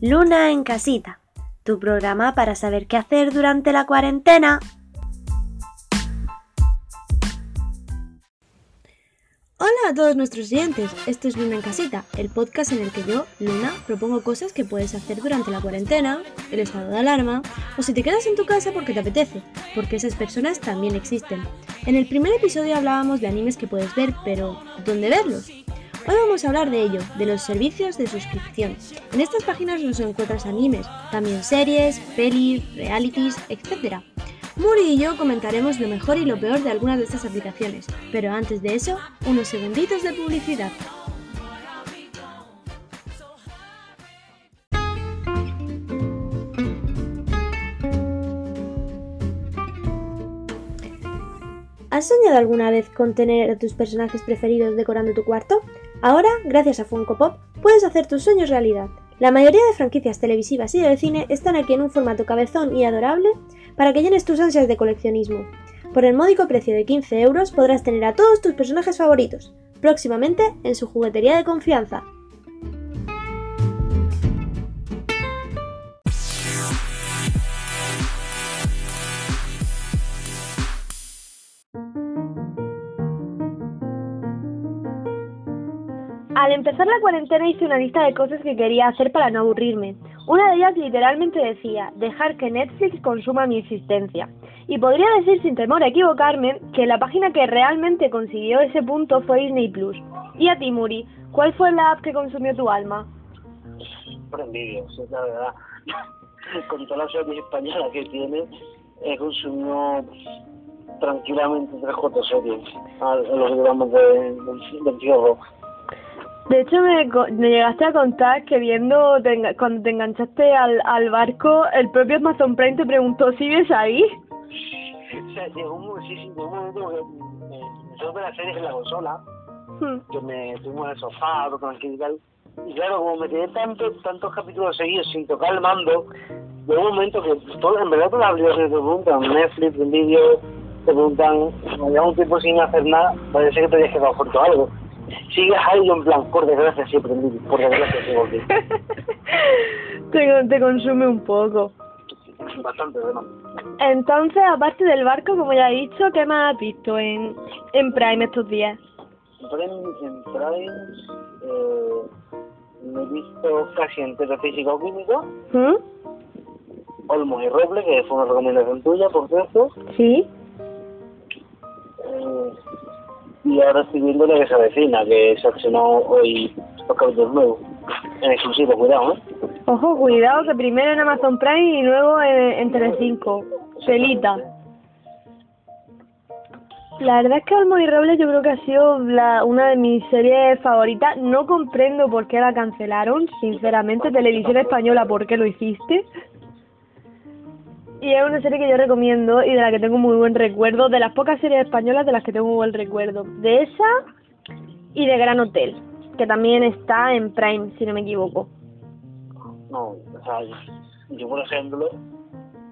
Luna en Casita, tu programa para saber qué hacer durante la cuarentena. Hola a todos nuestros oyentes, esto es Luna en Casita, el podcast en el que yo, Luna, propongo cosas que puedes hacer durante la cuarentena, el estado de alarma, o si te quedas en tu casa porque te apetece, porque esas personas también existen. En el primer episodio hablábamos de animes que puedes ver, pero ¿dónde verlos? Hoy vamos a hablar de ello, de los servicios de suscripción. En estas páginas nos encuentras animes, también series, pelis, realities, etc. Muri y yo comentaremos lo mejor y lo peor de algunas de estas aplicaciones, pero antes de eso, unos segunditos de publicidad. ¿Has soñado alguna vez con tener a tus personajes preferidos decorando tu cuarto? Ahora, gracias a Funko Pop, puedes hacer tus sueños realidad. La mayoría de franquicias televisivas y de cine están aquí en un formato cabezón y adorable para que llenes tus ansias de coleccionismo. Por el módico precio de 15 euros podrás tener a todos tus personajes favoritos, próximamente en su juguetería de confianza. Empezar la cuarentena hice una lista de cosas que quería hacer para no aburrirme. Una de ellas literalmente decía, dejar que Netflix consuma mi existencia. Y podría decir sin temor a equivocarme que la página que realmente consiguió ese punto fue Disney Plus. Y a ti, Muri, ¿cuál fue la app que consumió tu alma? Prendillos, es la verdad. Con todas las series españolas que tiene, he consumido tranquilamente tres cuatro series a los digamos de, del, del tío Rock. De hecho, me, me llegaste a contar que viendo, te cuando te enganchaste al, al barco, el propio Amazon Prime te preguntó, ¿sigues ahí? O sea, llegó un, sí, sí, llegó un momento que me, me supe las series en la consola, Hmm. que me estuvimos en el sofá, todo tranquilo y tal. Y claro, como me quedé tanto, tantos capítulos seguidos sin tocar el mando, llegó un momento que todo, en verdad todas las aplicaciones te preguntan, Netflix, en vídeo, te preguntan, llevas un tiempo sin hacer nada, parece que te hayas quedado corto algo. Sigues ahí en plan, por desgracia sí aprendí, por desgracia sí volví. te, te consume un poco. Bastante, bueno. Entonces, aparte del barco, como ya he dicho, ¿qué más has visto en, en Prime estos días? En Prime, en Prime eh, me he visto casi entero física o química, ¿Mm? Olmos y Roble, que fue una recomendación tuya, por cierto. ¿Sí? Y ahora estoy viendo la que se avecina, que se estrenó hoy los capítulos nuevos. En exclusivo, cuidado, ¿eh? Ojo, cuidado, que primero en Amazon Prime y luego en, en Telecinco. Pelita. La verdad es que Olmo y Robles yo creo que ha sido la, una de mis series favoritas. No comprendo por qué la cancelaron, sinceramente. Televisión Española, ¿por qué lo hiciste? Y es una serie que yo recomiendo y de la que tengo muy buen recuerdo. De las pocas series españolas de las que tengo muy buen recuerdo. De esa y de Gran Hotel, que también está en Prime, si no me equivoco. No, o sea, yo, por ejemplo,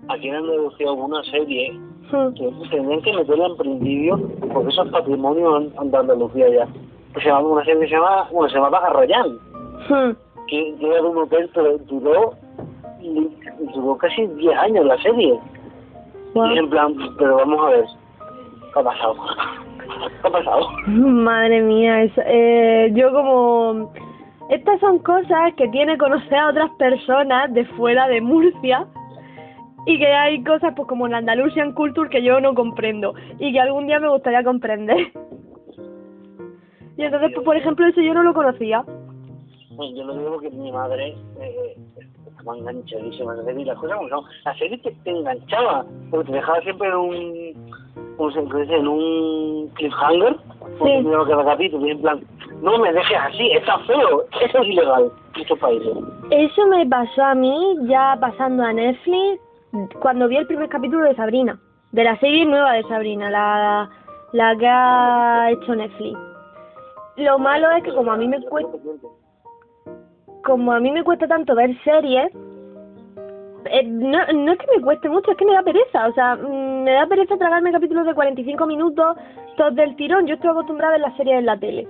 aquí en Andalucía hubo una serie Hmm. que tendrían que meterla en principio, porque eso es patrimonio de Andalucía ya. Que se llama, una serie que se llama, bueno, se llama Arrayán, Hmm. que, que era un hotel, pero duró, duró casi 10 años la serie. Guau. Y en plan, pero vamos a ver, ¿qué ha pasado? ¿Qué ha pasado? Madre mía, es- eh, yo como... Estas son cosas que tiene conocer a otras personas de fuera de Murcia y que hay cosas pues como la Andalusian Culture que yo no comprendo y que algún día me gustaría comprender. Y entonces, pues, por ejemplo, eso yo no lo conocía. Bueno, yo lo digo porque mi madre eh, estaba enganchadísima en la serie y las cosas como son. La serie te, te enganchaba, porque te dejaba siempre en un, ¿cómo se dice? En un cliffhanger, porque Sí. tenía cada capítulo, y en plan, no me dejes así, está feo, eso es ilegal en estos países. Eso me pasó a mí ya pasando a Netflix cuando vi el primer capítulo de Sabrina, de la serie nueva de Sabrina, la, la que ha hecho Netflix. Lo malo es que como a mí me cuesta, como a mí me cuesta tanto ver series, eh, no, no es que me cueste mucho, es que me da pereza. O sea, mm, me da pereza tragarme capítulos de 45 minutos, todos del tirón. Yo estoy acostumbrada a ver las series en la tele.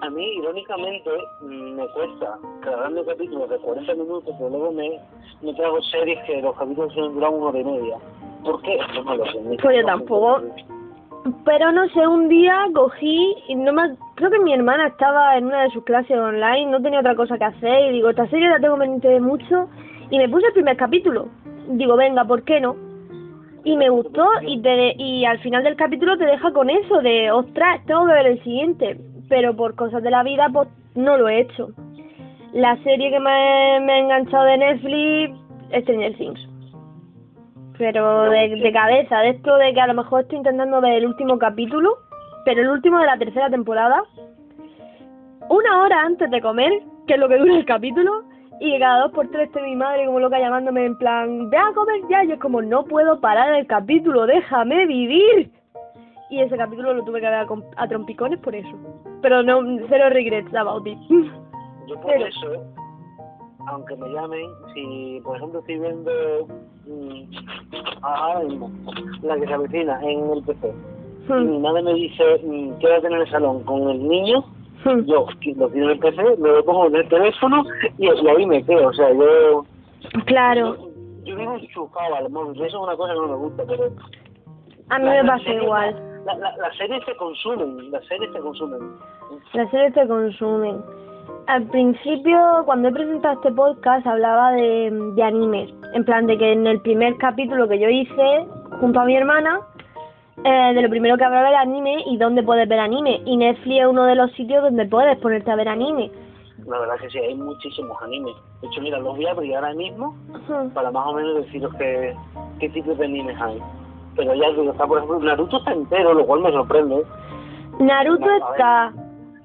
A mí, irónicamente, mm, me cuesta grabarme capítulos de 40 minutos, pero luego me, me trago series que los capítulos duran una hora y media. ¿Por qué? No me lo sé. Pues yo tampoco. Pero no sé, un día cogí y no me... Creo que mi hermana estaba en una de sus clases online, no tenía otra cosa que hacer y digo, esta serie la tengo pendiente de mucho y me puse el primer capítulo. Digo, venga, ¿por qué no? Y me gustó y, te, y al final del capítulo te deja con eso de, ostras, tengo que ver el siguiente. Pero por cosas de la vida, pues no lo he hecho. La serie que me, me ha enganchado de Netflix es Stranger Things. Pero de, de cabeza, de esto de que a lo mejor estoy intentando ver el último capítulo, pero el último de la tercera temporada, una hora antes de comer, que es lo que dura el capítulo, y que cada dos por tres esté mi madre como loca llamándome en plan, ve a comer ya, y es como, no puedo parar el capítulo, déjame vivir. Y ese capítulo lo tuve que ver a, trompicones por eso. Pero no, cero regrets about it. Yo por Pero- eso, aunque me llamen, si por ejemplo estoy viendo mm, ahora mismo la que se avecina en el PC, y mi madre me dice, mm, quédate en el salón con el niño, yo lo tiro en el PC, lo pongo en el teléfono y, y ahí me quedo. O sea, yo, Claro, yo vivo enchufado al móvil, eso es una cosa que no me gusta, pero... a mí la- me la pasa igual. la- la- Las series se consumen, las series se consumen. Las series te consumen. Al principio, cuando he presentado este podcast, hablaba de, de animes. En plan, de que en el primer capítulo que yo hice, junto a mi hermana, eh, de lo primero que hablaba era anime y dónde puedes ver anime. Y Netflix es uno de los sitios donde puedes ponerte a ver anime. La verdad que sí, hay muchísimos animes. De hecho, mira, los voy a abrir ahora mismo para más o menos deciros qué, qué tipos de animes hay. Pero ya digo, está por ejemplo, Naruto está entero, lo cual me sorprende. Naruto está...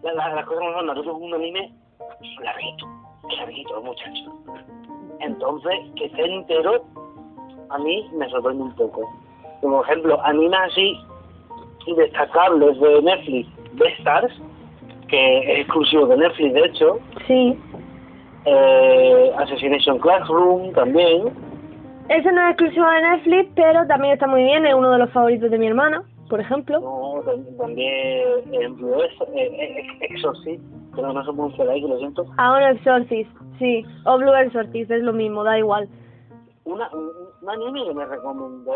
La, la, las cosas Naruto es un anime larguito, larguito, muchacho. Entonces, que esté entero, a mí me sorprende un poco. Como ejemplo, animes así destacables de Netflix, Stars, que es exclusivo de Netflix, de hecho, Sí. eh, Assassination Classroom también, Ese no es exclusivo de Netflix, pero también está muy bien. Es uno de los favoritos de mi hermana, por ejemplo. no, tam- también, ejemplo, eh, eh, Exorcist, pero no que lo siento, Ah, un Exorcist, sí. O Blue Exorcist, es lo mismo, da igual. una, un, un anime que me recomendó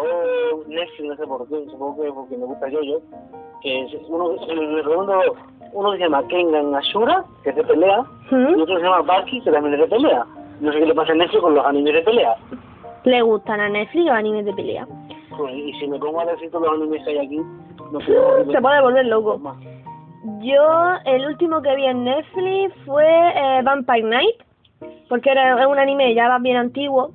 Netflix, no sé por qué, supongo que porque me gusta yo-yo, que es uno, me recomendó uno que se llama Kengan Ashura, que es de pelea, y ¿Mm? otro que se llama Baki, que también es de pelea. No sé qué le pasa a Netflix con los animes de pelea. ¿Le gustan a Netflix los animes de pelea? Pues, y si me pongo a decir todos los animes que hay aquí, no. Se puede volver loco. Más. Yo, el último que vi en Netflix fue eh, Vampire Night, porque era un anime ya bien antiguo,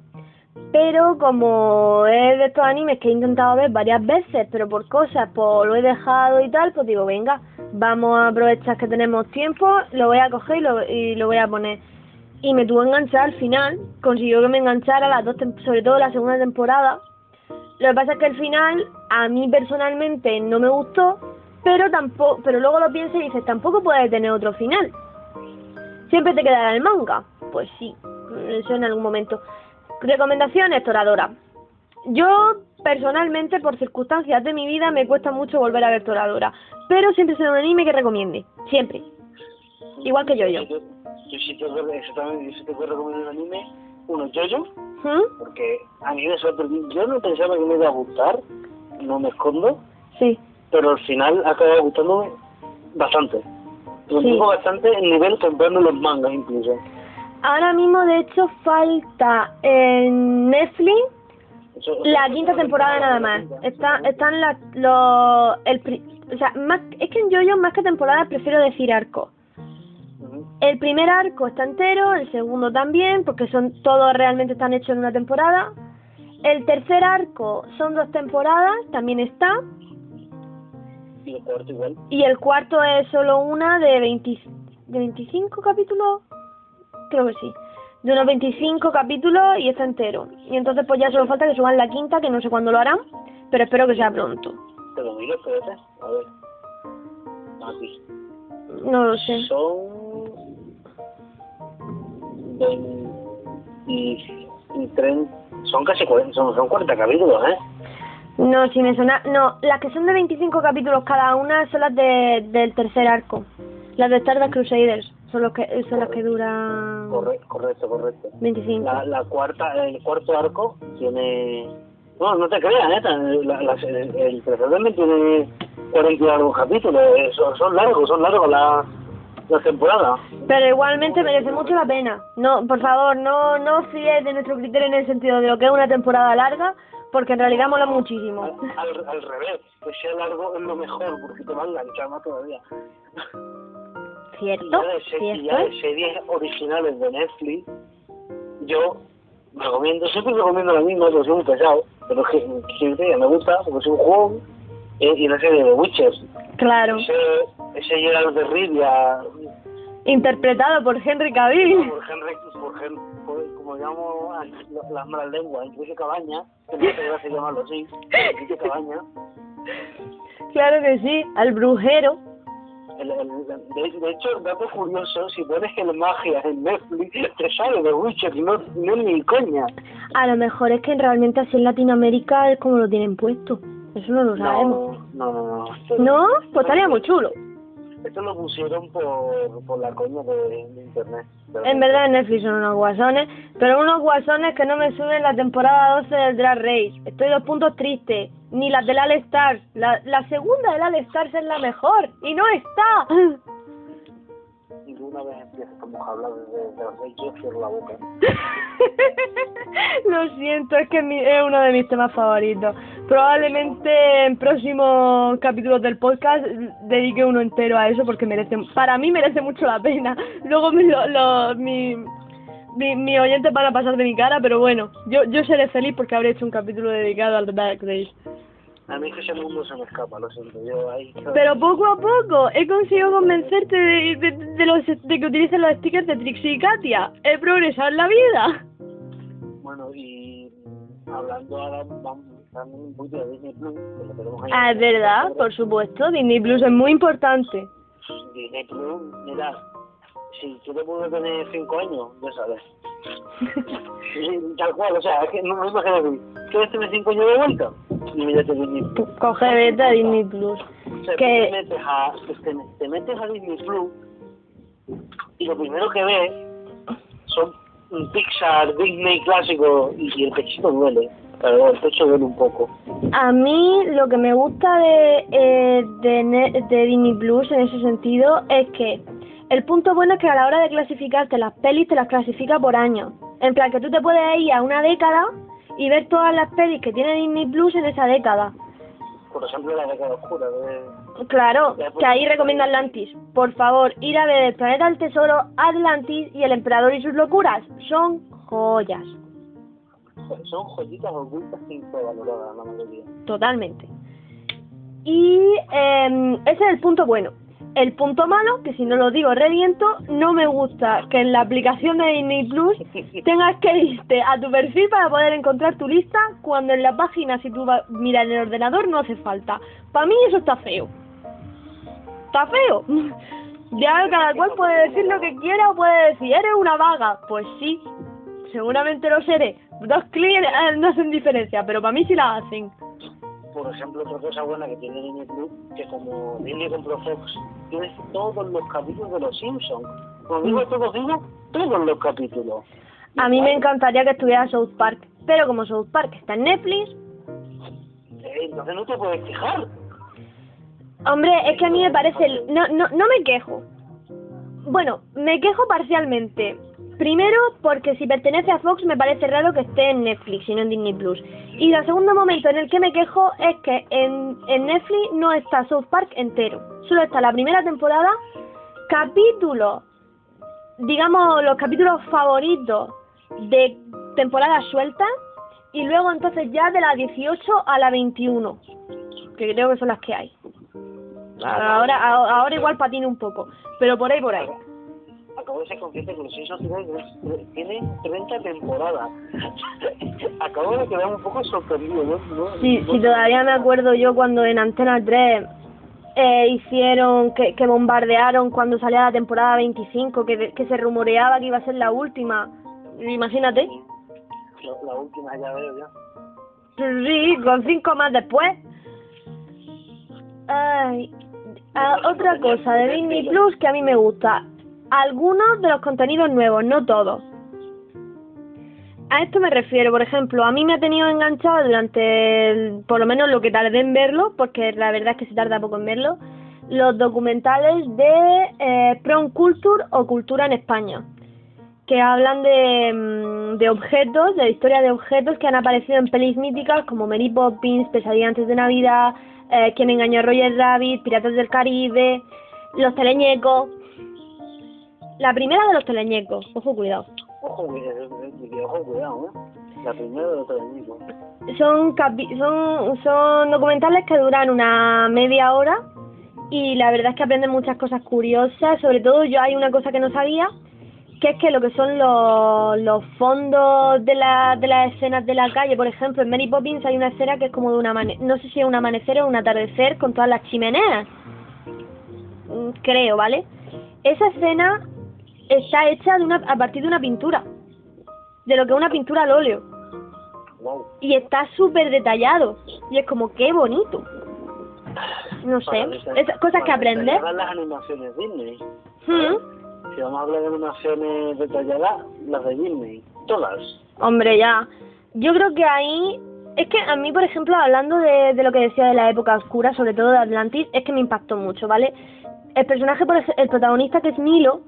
pero como es de estos animes que he intentado ver varias veces, pero por cosas, pues lo he dejado y tal, pues digo, venga, vamos a aprovechar que tenemos tiempo, lo voy a coger y lo, y lo voy a poner. Y me tuvo enganchar al final, consiguió que me enganchara las dos, sobre todo la segunda temporada. Lo que pasa es que el final a mí personalmente no me gustó, pero tampoco, pero luego lo piensas y dices, tampoco puede tener otro final. Siempre te quedará el manga. Pues sí, eso en algún momento. Recomendaciones, Toradora. Yo personalmente, por circunstancias de mi vida, me cuesta mucho volver a ver Toradora, pero siempre será un anime que recomiende, siempre. Igual que yo-yo. Yo, yo sí tengo que, exactamente, yo sí recomendar un anime, uno yo-yo, ¿Mm? porque a mí me sorprendió. Yo no pensaba que me iba a gustar, no me escondo, Sí. Pero al final ha acabado gustándome bastante. Lo Sí. bastante en nivel comprando los mangas incluso. Ahora mismo, de hecho, falta en Netflix La quinta temporada nada más. Está, están las, los, el, o sea, más, es que en yo más que temporada prefiero decir arco. El primer arco está entero, el segundo también, porque son todos realmente están hechos en una temporada. El tercer arco son dos temporadas, también está. Y el cuarto igual. Y el cuarto es solo una de, 20, de 25 capítulos, creo que sí. De unos 25 capítulos y está entero. Y entonces pues ya solo falta que suban la quinta, que no sé cuándo lo harán, pero espero que sea pronto. Te lo miro, espérate. A ver. Aquí. No lo sé. Son... 20 y, y 30... Son casi 40, son, son 40 capítulos, ¿eh? No, si me suena... No, las que son de 25 capítulos cada una son las de, del tercer arco. Las de Stardust Crusaders son, los que, son las que duran Correcto, correcto, correcto. 25. La, la cuarta, el cuarto arco tiene... No, no te creas, neta. La, la, el, el tercer también tiene 40 y algo capítulos. eh, Son, son largos, son largos las la temporadas. Pero igualmente merece mucho la pena. No, por favor, no no fiéis de nuestro criterio en el sentido de lo que es una temporada larga, porque en realidad mola muchísimo. Al, al, al revés, que sea largo es lo mejor, porque te va a enganchar más todavía. Y ¿Cierto? ya, de, se- y ya de series originales de Netflix, yo recomiendo, siempre recomiendo la misma, porque soy un pesado, pero que siempre me gusta, porque es un juego, eh, y la serie de Witcher. Claro. Ese, ese Geralt de Rivia, Interpretado por Henry Cavill. por Henry, por, Hen- por- como llamo las- las malas lenguas, Enrique Cabaña, que me hace gracia llamarlo así, Enrique Cabaña, Claro que sí, al brujero. el, el, de, de hecho, dato curioso, si pones el magia en Netflix, te sale de Witcher, no, no es ni coña. A lo mejor es que realmente así en Latinoamérica es como lo tienen puesto. Eso no lo sabemos. No, no, no. ¿No? Pues estaría muy chulo. Esto lo pusieron por, por la coña de, de internet. En verdad en Netflix son unos guasones, pero unos guasones que no me suben la temporada 12 del Drag Race. Estoy dos puntos tristes. Ni las del All Stars. La, la segunda del All Stars es la mejor. Y no está. Una vez empiezas a hablar de, de, los reyes, yo cierro la boca. Lo siento, es que es uno de mis temas favoritos. Probablemente en próximos capítulos del podcast dedique uno entero a eso porque merece, para mí merece mucho la pena. Luego mi, lo, lo- mi, mi, mi oyentes van a pasar de mi cara, pero bueno, yo, yo seré feliz porque habré hecho un capítulo dedicado al Dark Days. A mí es que ese mundo se me escapa, lo siento. Yo ahí. Pero poco a poco he conseguido convencerte de, de, de los, de que utilices los stickers de Trixie y Katia. He progresado en la vida. Bueno, y hablando ahora, vamos también un poquito de Disney Plus, que lo tenemos ahí. Ah, es verdad, por supuesto, Disney Plus es muy importante. Disney Plus, mira, si tú te puedes tener 5 años, ya sabes. Tal cual, o sea, que no me imagino que ¿quieres tener 5 años de vuelta? Y mírate Disney Plus. Coge vete a Disney Plus. O sea, Que- te, metes a, te, te metes a Disney Plus y lo primero que ves son un Pixar, Disney clásico y, el pechito duele. Pero el pecho duele un poco. A mí lo que me gusta de, eh, de, de Disney Plus en ese sentido es que el punto bueno es que a la hora de clasificarte las pelis te las clasifica por año. En plan que tú te puedes ir a una década y ver todas las pelis que tiene Disney Plus en esa década. Por ejemplo, la década oscura de... Claro, que ahí recomienda Atlantis. Por favor, ir a ver El Planeta del Tesoro, Atlantis y El Emperador y sus locuras. Son joyas, Son joyitas ocultas infravaloradas la mayoría. totalmente. Y eh, ese es el punto bueno. El punto malo, que si no lo digo reviento, no me gusta que en la aplicación de Disney Plus tengas que irte a tu perfil para poder encontrar tu lista cuando en la página, si tú miras en el ordenador, no hace falta. Para mí eso está feo. Está feo. Ya cada cual puede decir lo que quiera o puede decir, eres una vaga. Pues sí, seguramente lo seré. Dos clics eh, no hacen diferencia, pero para mí sí la hacen. Por ejemplo, otra cosa buena que tiene Disney Plus, que como Disney compró Fox, tienes todos los capítulos de Los Simpsons. Como digo todos, digo todos los capítulos. A mí me encantaría que estuviera South Park, pero como South Park está en Netflix, Eh, entonces no te puedes quejar. hombre, es que a mí me parece... No, no, no me quejo. Bueno, me quejo parcialmente. Primero, porque si pertenece a Fox me parece raro que esté en Netflix y no en Disney Plus. Y el segundo momento en el que me quejo es que en, en Netflix no está South Park entero. Solo está la primera temporada, capítulos, digamos los capítulos favoritos de temporadas sueltas y luego entonces ya de la 18 a la 21, que creo que son las que hay. Ahora, ahora igual patine un poco, pero por ahí, por ahí. Acabo de ser consciente que Los Simpsons tienen, tienen 30 temporadas. Acabo de quedar un poco sorprendido. ¿no? Sí, no- sí, todavía me acuerdo yo cuando en Antena 3 eh, hicieron, que, que bombardearon cuando salía la temporada 25, que, que se rumoreaba que iba a ser la última. Imagínate. La, la última ya veo ya. Sí, con cinco más después. Ay, Ah, otra cosa de Disney Plus que a mí me gusta. Algunos de los contenidos nuevos, no todos. A esto me refiero, por ejemplo, a mí me ha tenido enganchado durante, por lo menos lo que tardé en verlo, porque la verdad es que se tarda poco en verlo, los documentales de eh, Prom Culture o Cultura en España, que hablan de, mm, de objetos, de historia de objetos que han aparecido en pelis míticas como Mary Poppins, Pesadilla antes de Navidad, eh, Quien engañó a Roger Rabbit, Piratas del Caribe, Los Teleñecos. La primera de los Teleñecos, ojo cuidado. Ojo, cuidado, ojo, cuidado, ¿eh? La primera de los técnicos. son, capi- son son documentales que duran una media hora y la verdad es que aprenden muchas cosas curiosas sobre todo yo hay una cosa que no sabía que es que lo que son los, los fondos de, la, de las escenas de la calle por ejemplo en Mary Poppins hay una escena que es como de un amane no sé si es un amanecer o un atardecer con todas las chimeneas Mm, creo vale esa escena está hecha de una, a partir de una pintura de lo que es una pintura al óleo Wow. y está súper detallado y es como qué bonito no sé esas cosas que aprendes las animaciones Disney. ¿Mm? Si vamos a hablar de animaciones detalladas, las de Disney. Todas. hombre ya yo creo que ahí es que a mí por ejemplo hablando de, de lo que decía de la época oscura sobre todo de Atlantis es que me impactó mucho vale el personaje por el protagonista que es Milo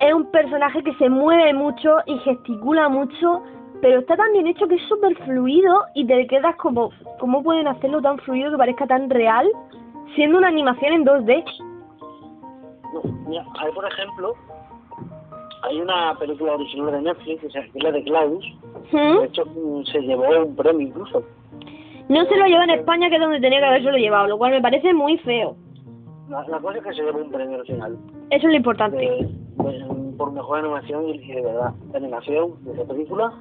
es un personaje que se mueve mucho y gesticula mucho pero está tan bien hecho que es súper fluido y te quedas como ¿cómo pueden hacerlo tan fluido que parezca tan real siendo una animación en 2D? No, mira, hay por ejemplo, hay una película original de Netflix que es la de Klaus. ¿Mm? De hecho, se llevó un premio incluso. No se lo lleva en España, que es donde tenía que haberse lo llevado, lo cual me parece muy feo. La, la cosa es que se llevó un premio original. Eso es lo importante. de- de- por mejor animación y, de verdad, la animación de esa película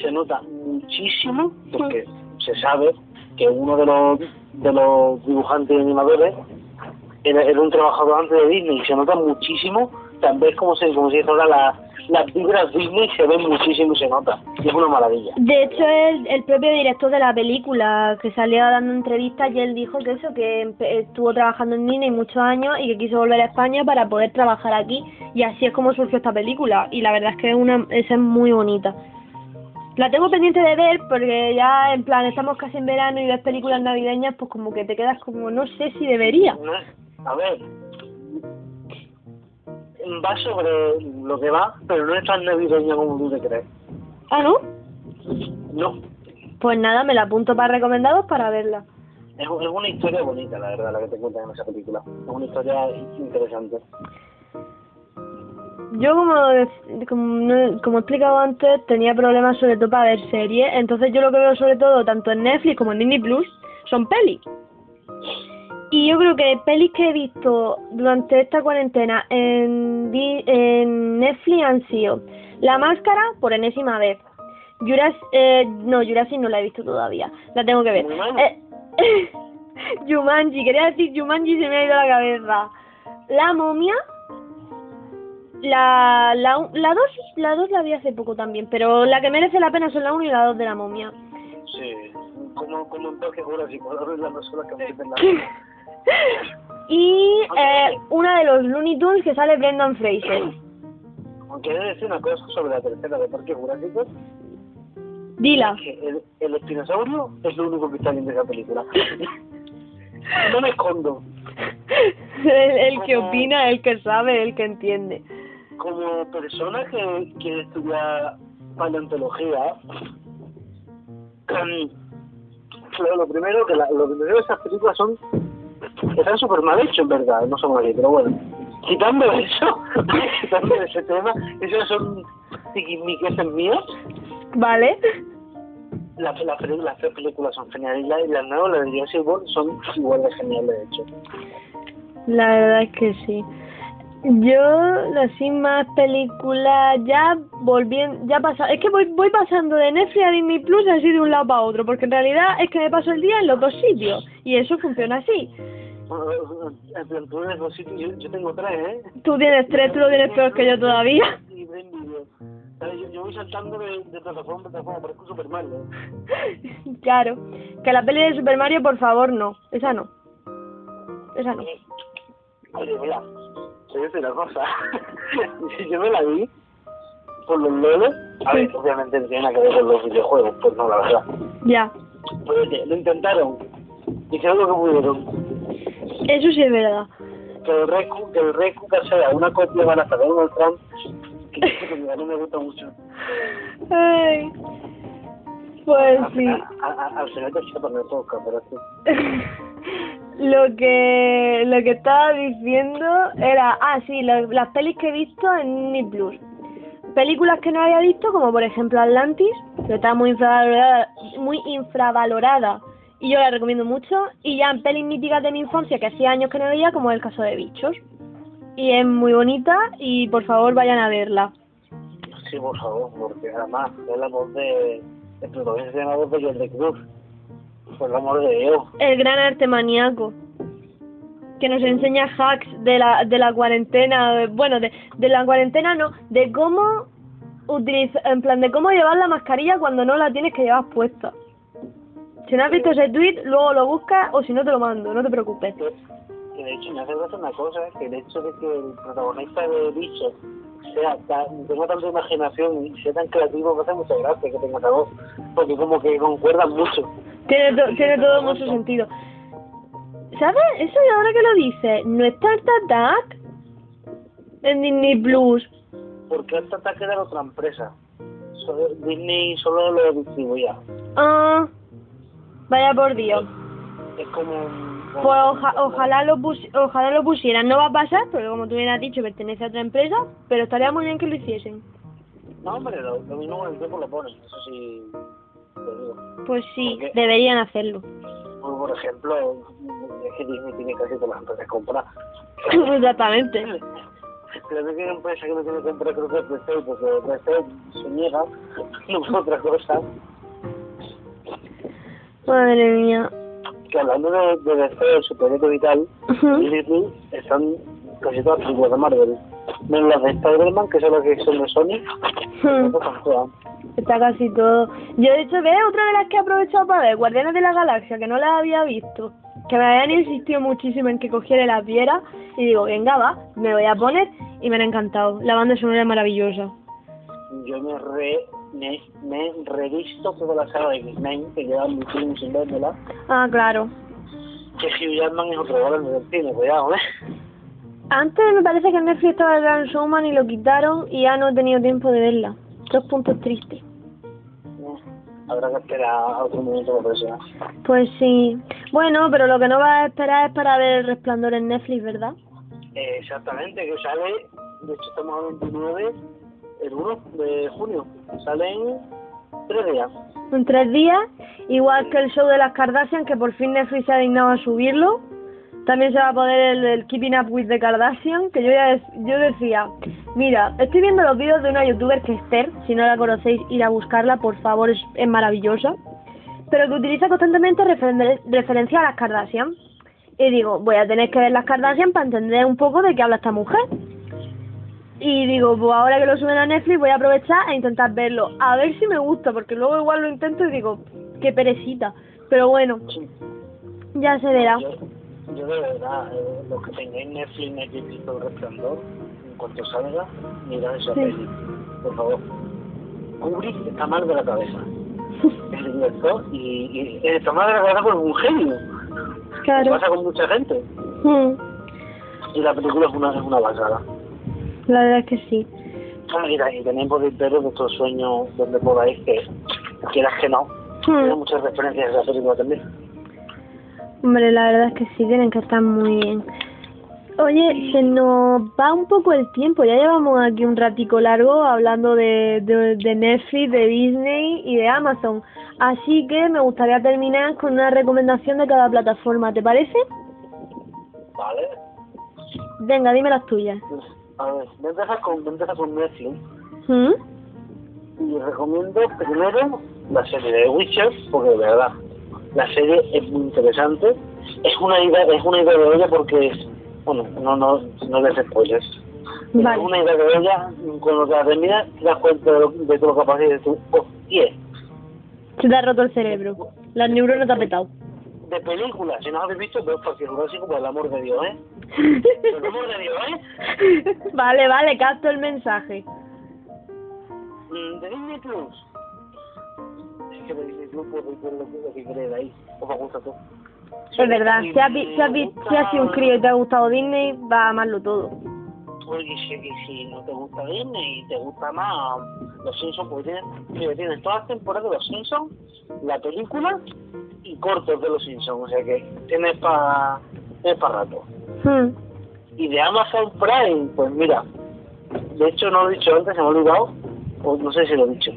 se nota muchísimo porque se sabe que uno de los de los dibujantes y animadores era, era un trabajador antes de Disney y se nota muchísimo también como se como si ahora la, las vibras Disney se ven muchísimo y se nota y es una maravilla De hecho, el, el propio director de la película que salió dando entrevistas y él dijo que eso, que estuvo trabajando en Disney muchos años y que quiso volver a España para poder trabajar aquí y así es como surgió esta película y la verdad es que es una, esa es muy bonita. La tengo pendiente de ver porque ya en plan estamos casi en verano y ves películas navideñas pues como que te quedas como no sé si debería. A ver va sobre lo que va pero no es tan navideña como tú te crees Ah, ¿no? no Pues nada, me la apunto para recomendados para verla. Es, es una historia bonita, la verdad, la que te cuentan en esa película. Es una historia interesante. Yo, como, como, como he explicado antes, tenía problemas sobre todo para ver series. Entonces, yo lo que veo sobre todo, tanto en Netflix como en Disney Plus, son pelis. Y yo creo que pelis que he visto durante esta cuarentena en, en Netflix han sido La Máscara, por enésima vez. Jurassic, eh, no, Jurassic no la he visto todavía. La tengo que ver. Eh, Jumanji, quería decir Jumanji y se me ha ido la cabeza. La momia. La, la, un- la dos, la dos la vi hace poco también, pero la que merece la pena son la 1 y la 2 de la momia. Sí, como, como en toque Jurásico, ahora es la persona que meten la y eh, una de los Looney Tunes que sale Brendan Fraser. De decir una cosa sobre la tercera de Parque Jurásico, Dila. el, el espinosaurio es lo único que está bien de esa película. no me escondo. el, el que opina, el que sabe, el que entiende. Como persona que quiere estudiar paleontología, lo, lo primero que la, lo primero de esas películas son están súper mal hechos en verdad, no son así, pero bueno, quitando eso, quitando ese tema, esos son tiquismiqueses míos, ¿Vale? las la, peli- las tres películas son geniales y las la nuevas, las de Jurassic World, son igual de geniales de hecho. La verdad es que sí. Yo, así más películas, ya volviendo, ya pasa, es que voy, voy pasando de Netflix a Disney Plus así de un lado para otro, porque en realidad es que me paso el día en los dos sitios, y eso funciona así. Yo, tengo tres, ¿eh? Tú tienes tres, tú lo tienes peor que yo todavía. Yo, yo voy saltando de, de plataforma en plataforma, parezco súper mal, ¿no? claro. Que la peli de Super Mario, por favor, no. Esa no. Esa no. Oye, mira, te voy a decir una cosa. si yo me la vi por los lolos, a ver, obviamente no tiene nada que ver con los videojuegos, pues no, la verdad. Ya. Pero oye, lo intentaron. Hicieron lo que pudieron. Eso sí es verdad. Que el Recu, que el Recu que sea una copia barata de Donald Trump, que que a mí me gusta mucho. Ay. Pues sí. A- a- a- Al Chapa me toca, pero sí. lo que lo que estaba diciendo era, ah, sí, las pelis que he visto en Disney Plus. Películas que no había visto, como por ejemplo Atlantis, que está muy infravalorada, muy infravalorada y yo la recomiendo mucho. Y ya en pelis míticas de mi infancia, que hacía años que no veía, como el caso de Bichos. Y es muy bonita y por favor vayan a verla. Sí, por favor, porque además es la voz de... El protagonista es la voz de Jordi Cruz. Por el amor de Dios. El gran arte maníaco. Que nos enseña hacks de la, de la cuarentena. Bueno, de, de la cuarentena no. De cómo utilizar. En plan, de cómo llevar la mascarilla cuando no la tienes que llevar puesta. Si no has visto ese tweet, luego lo buscas o si no te lo mando, no te preocupes. Que, que de hecho me hace gracia una cosa, que el hecho de que el protagonista de Bicho sea tan, tenga tanta imaginación y sea tan creativo, me hace mucha gracia que tenga esa voz. Porque como que concuerdan mucho. Tiene, to- tiene todo mucho sentido. ¿Sabes? Eso y ahora que lo dices, ¿no está Art Attack? En Disney Plus. Porque este ataque era otra empresa. Disney solo lo distribuía. Ah, vaya por Dios. Es como... un- Pues oja- ojalá lo pus ojalá lo pusieran. No va a pasar, porque como tú bien has dicho, pertenece a otra empresa, pero estaría muy bien que lo hiciesen. No, hombre, lo, lo mismo con el tiempo lo ponen, eso sí lo digo. Pues sí, ¿Por qué? deberían hacerlo. Como por ejemplo, es que Disney tiene casi todas las empresas compradas. Exactamente. La única empresa que no tiene que comprar creo que es PC, porque PC se niega, no por otra cosa. Madre mía. Que hablando de, de DC, superhéroes y tal. Disney están casi todas las películas de Marvel. Menos las de Spider-Man, que son las que son de Sony. Está casi todo. Yo de hecho veo otra de las que he aprovechado para ver, Guardianes de la Galaxia, que no las había visto. Que me habían insistido muchísimo en que cogiera las viera. Y digo, venga, va, me voy a poner. Y me han encantado. La banda sonora es maravillosa. Yo me re, me, me he revisto toda la saga de X-Men, que lleva muchísimo sin vérmela. Ah, claro. Que Hugh Jackman es otro grande del cine, cuidado, ¿eh? Antes me parece que en Netflix estaba el Gran Showman y lo quitaron y ya no he tenido tiempo de verla. Dos puntos tristes. Habrá que esperar a otro momento para presionar. Pues sí. Bueno, pero lo que no vas a esperar es para ver el resplandor en Netflix, ¿verdad? Eh, exactamente, que sale, de hecho estamos a 29, el 1 de junio. Salen tres días. En tres días, igual que el show de las Kardashian, que por fin Netflix se ha dignado a subirlo. También se va a poder el, Keeping Up with the Kardashian, que yo ya yo decía, mira, estoy viendo los vídeos de una youtuber que es si no la conocéis, ir a buscarla, por favor, es, es maravillosa, pero que utiliza constantemente referen- referencia a las Kardashian. Y digo, voy a tener que ver las Kardashian para entender un poco de qué habla esta mujer. Y digo, pues ahora que lo suben a Netflix voy a aprovechar e intentar verlo. A ver si me gusta, porque luego igual lo intento y digo, qué perecita. Pero bueno, Sí. ya se verá. Yo, yo de verdad, eh, los que tengáis Netflix, Netflix visto el resplandor, en cuanto salga, mirad esa Sí. peli, por favor. Kubrick está mal de la cabeza. El director, y, y está mal de la cabeza por un genio. Claro. Pasa con mucha gente. Mm, Y la película es una, es una basada. La verdad es que sí. Y tenéis por ver vuestros sueños donde podáis, que quieras que no. Tiene Mm, muchas referencias a esa película también. Hombre, la verdad es que sí, tienen que estar muy bien. Oye, se nos va un poco el tiempo. Ya llevamos aquí un ratico largo hablando de, de, de Netflix, de Disney y de Amazon. Así que me gustaría terminar con una recomendación de cada plataforma. ¿Te parece? Vale. Venga, dime las tuyas. A ver, voy a empezar con, voy a empezar con Netflix. ¿Mm? Y recomiendo primero la serie de Witcher, porque de verdad, la serie es muy interesante. Es una idea, es una idea de ella porque es, bueno, no, no, no les spoilers. Vale. Es una idea de ella, con lo que la terminas, te das cuenta de, lo, de todo lo que pasa y de tu, hostia, Se te ha roto el cerebro. Las neuronas te ha petado. de películas, si no habéis visto, pues porque Jurásico, por el amor de Dios, ¿eh? Por amor de Dios, ¿eh? vale, vale, capto el mensaje. De Disney Plus. Es que de Disney Plus puedo ver lo que- queréis de ahí. O me gusta todo. Es verdad, si has, vi- si has, vi- si has sido un crío y te ha gustado Disney, va a amarlo todo. Oye, y si, si no te gusta Disney y te gusta más Los Simpsons, porque tienen, mira, tienen todas las temporadas de Los Simpsons, la película y cortos de Los Simpsons, o sea que tienes para tienes pa rato. Hmm. Y de Amazon Prime, pues mira, de hecho no lo he dicho antes, se me ha olvidado, o no sé si lo he dicho,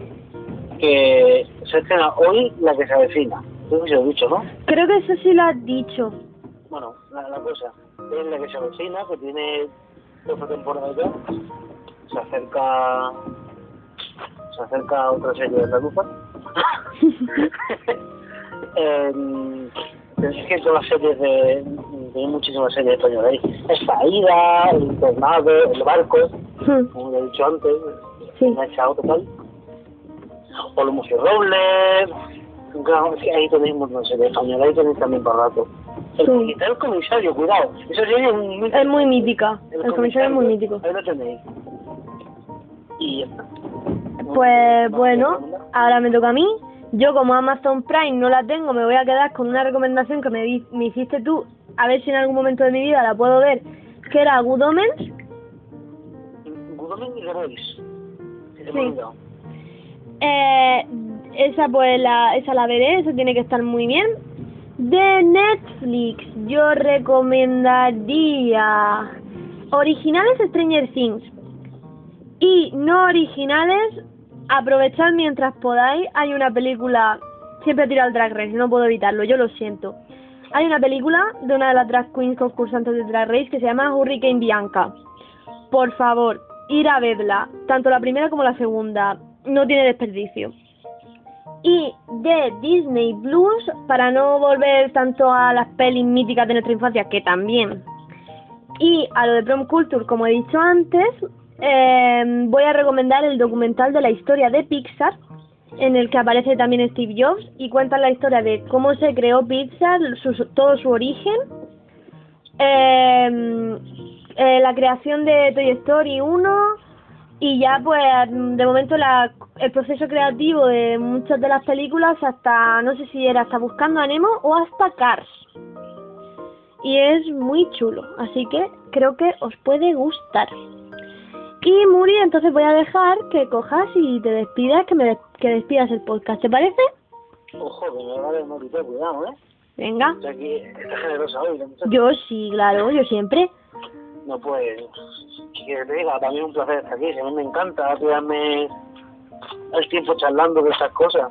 que se estrena hoy la que se avecina. Creo que se lo he dicho, ¿no? Creo que eso sí lo has dicho. Bueno, la, la cosa es la que se avecina, que tiene otra temporada ya. Se acerca. Se acerca otra serie de la lupa. eh, es que todas las series de. Hay muchísimas series españolas ahí. Esta ida, el internado, el barco, Hmm. como lo he dicho antes, Sí. me ha echado total. O los Robles. Claro, es que ahí tenéis un montón de series españolas, ahí tenéis también para rato. El, Sí. comisario, el comisario, cuidado. Esa serie es un mítico. Es muy mítica. El comisario es muy mítico. Ahí lo tenéis. Y ya está. Pues bueno, ahora me toca a mí. Yo como Amazon Prime no la tengo, me voy a quedar con una recomendación que me, di- me hiciste tú, a ver si en algún momento de mi vida la puedo ver, que era Good Omens. Y. Se me Sí. Eh, esa pues la, esa la veré, esa tiene que estar muy bien. De Netflix yo recomendaría originales Stranger Things y no originales aprovechad mientras podáis. Hay una película, siempre tiro al Drag Race, no puedo evitarlo, yo lo siento. Hay una película de una de las drag queens concursantes de Drag Race que se llama Hurricane Bianca. Por favor, ir a verla, tanto la primera como la segunda, no tiene desperdicio. Y de Disney Plus, para no volver tanto a las pelis míticas de nuestra infancia, que también, y a lo de Prom Culture, como he dicho antes, eh, voy a recomendar el documental de la historia de Pixar, en el que aparece también Steve Jobs y cuenta la historia de cómo se creó Pixar, su- todo su origen, eh, eh, la creación de Toy Story 1 y ya pues de momento la, el proceso creativo de muchas de las películas hasta, no sé si era hasta Buscando a Nemo o hasta Cars. Y es muy chulo, así que creo que os puede gustar. Y Muri, entonces voy a dejar que cojas y te despidas, que me des- que despidas el podcast, ¿te parece? Ojo, que me va a dar un cuidado, ¿eh? Venga. O sea que está generosa hoy, muchacha. Yo sí, claro, yo siempre. No, pues, que te diga, también un placer estar aquí. Si a mí me encanta tirarme el tiempo charlando de estas cosas.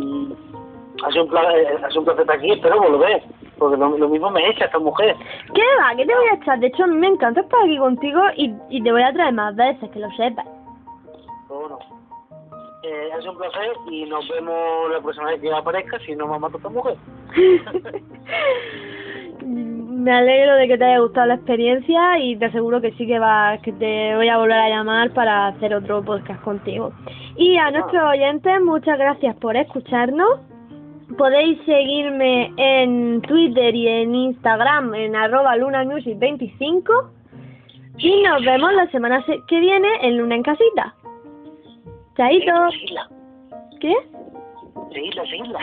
Y ha sido un placer, ha sido un placer estar aquí, espero volver. Porque lo, lo mismo me echa esta mujer. ¿Qué va? ¿Qué te voy a echar? De hecho, a mí me encanta estar aquí contigo y, y te voy a traer más veces, que lo sepas. Bueno, eh, sido un placer y nos vemos la próxima vez que aparezca si no me mata esta mujer. Me alegro de que te haya gustado la experiencia y te aseguro que sí que va, que te voy a volver a llamar para hacer otro podcast contigo. Y a nuestros oyentes, muchas gracias por escucharnos. Podéis seguirme en Twitter y en Instagram en arroba lunamusic25 y nos vemos la semana se- que viene en Luna en Casita. Chaito. ¿Qué? seguidla, seguidla.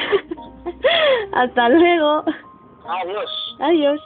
Hasta luego. Adiós. Adiós.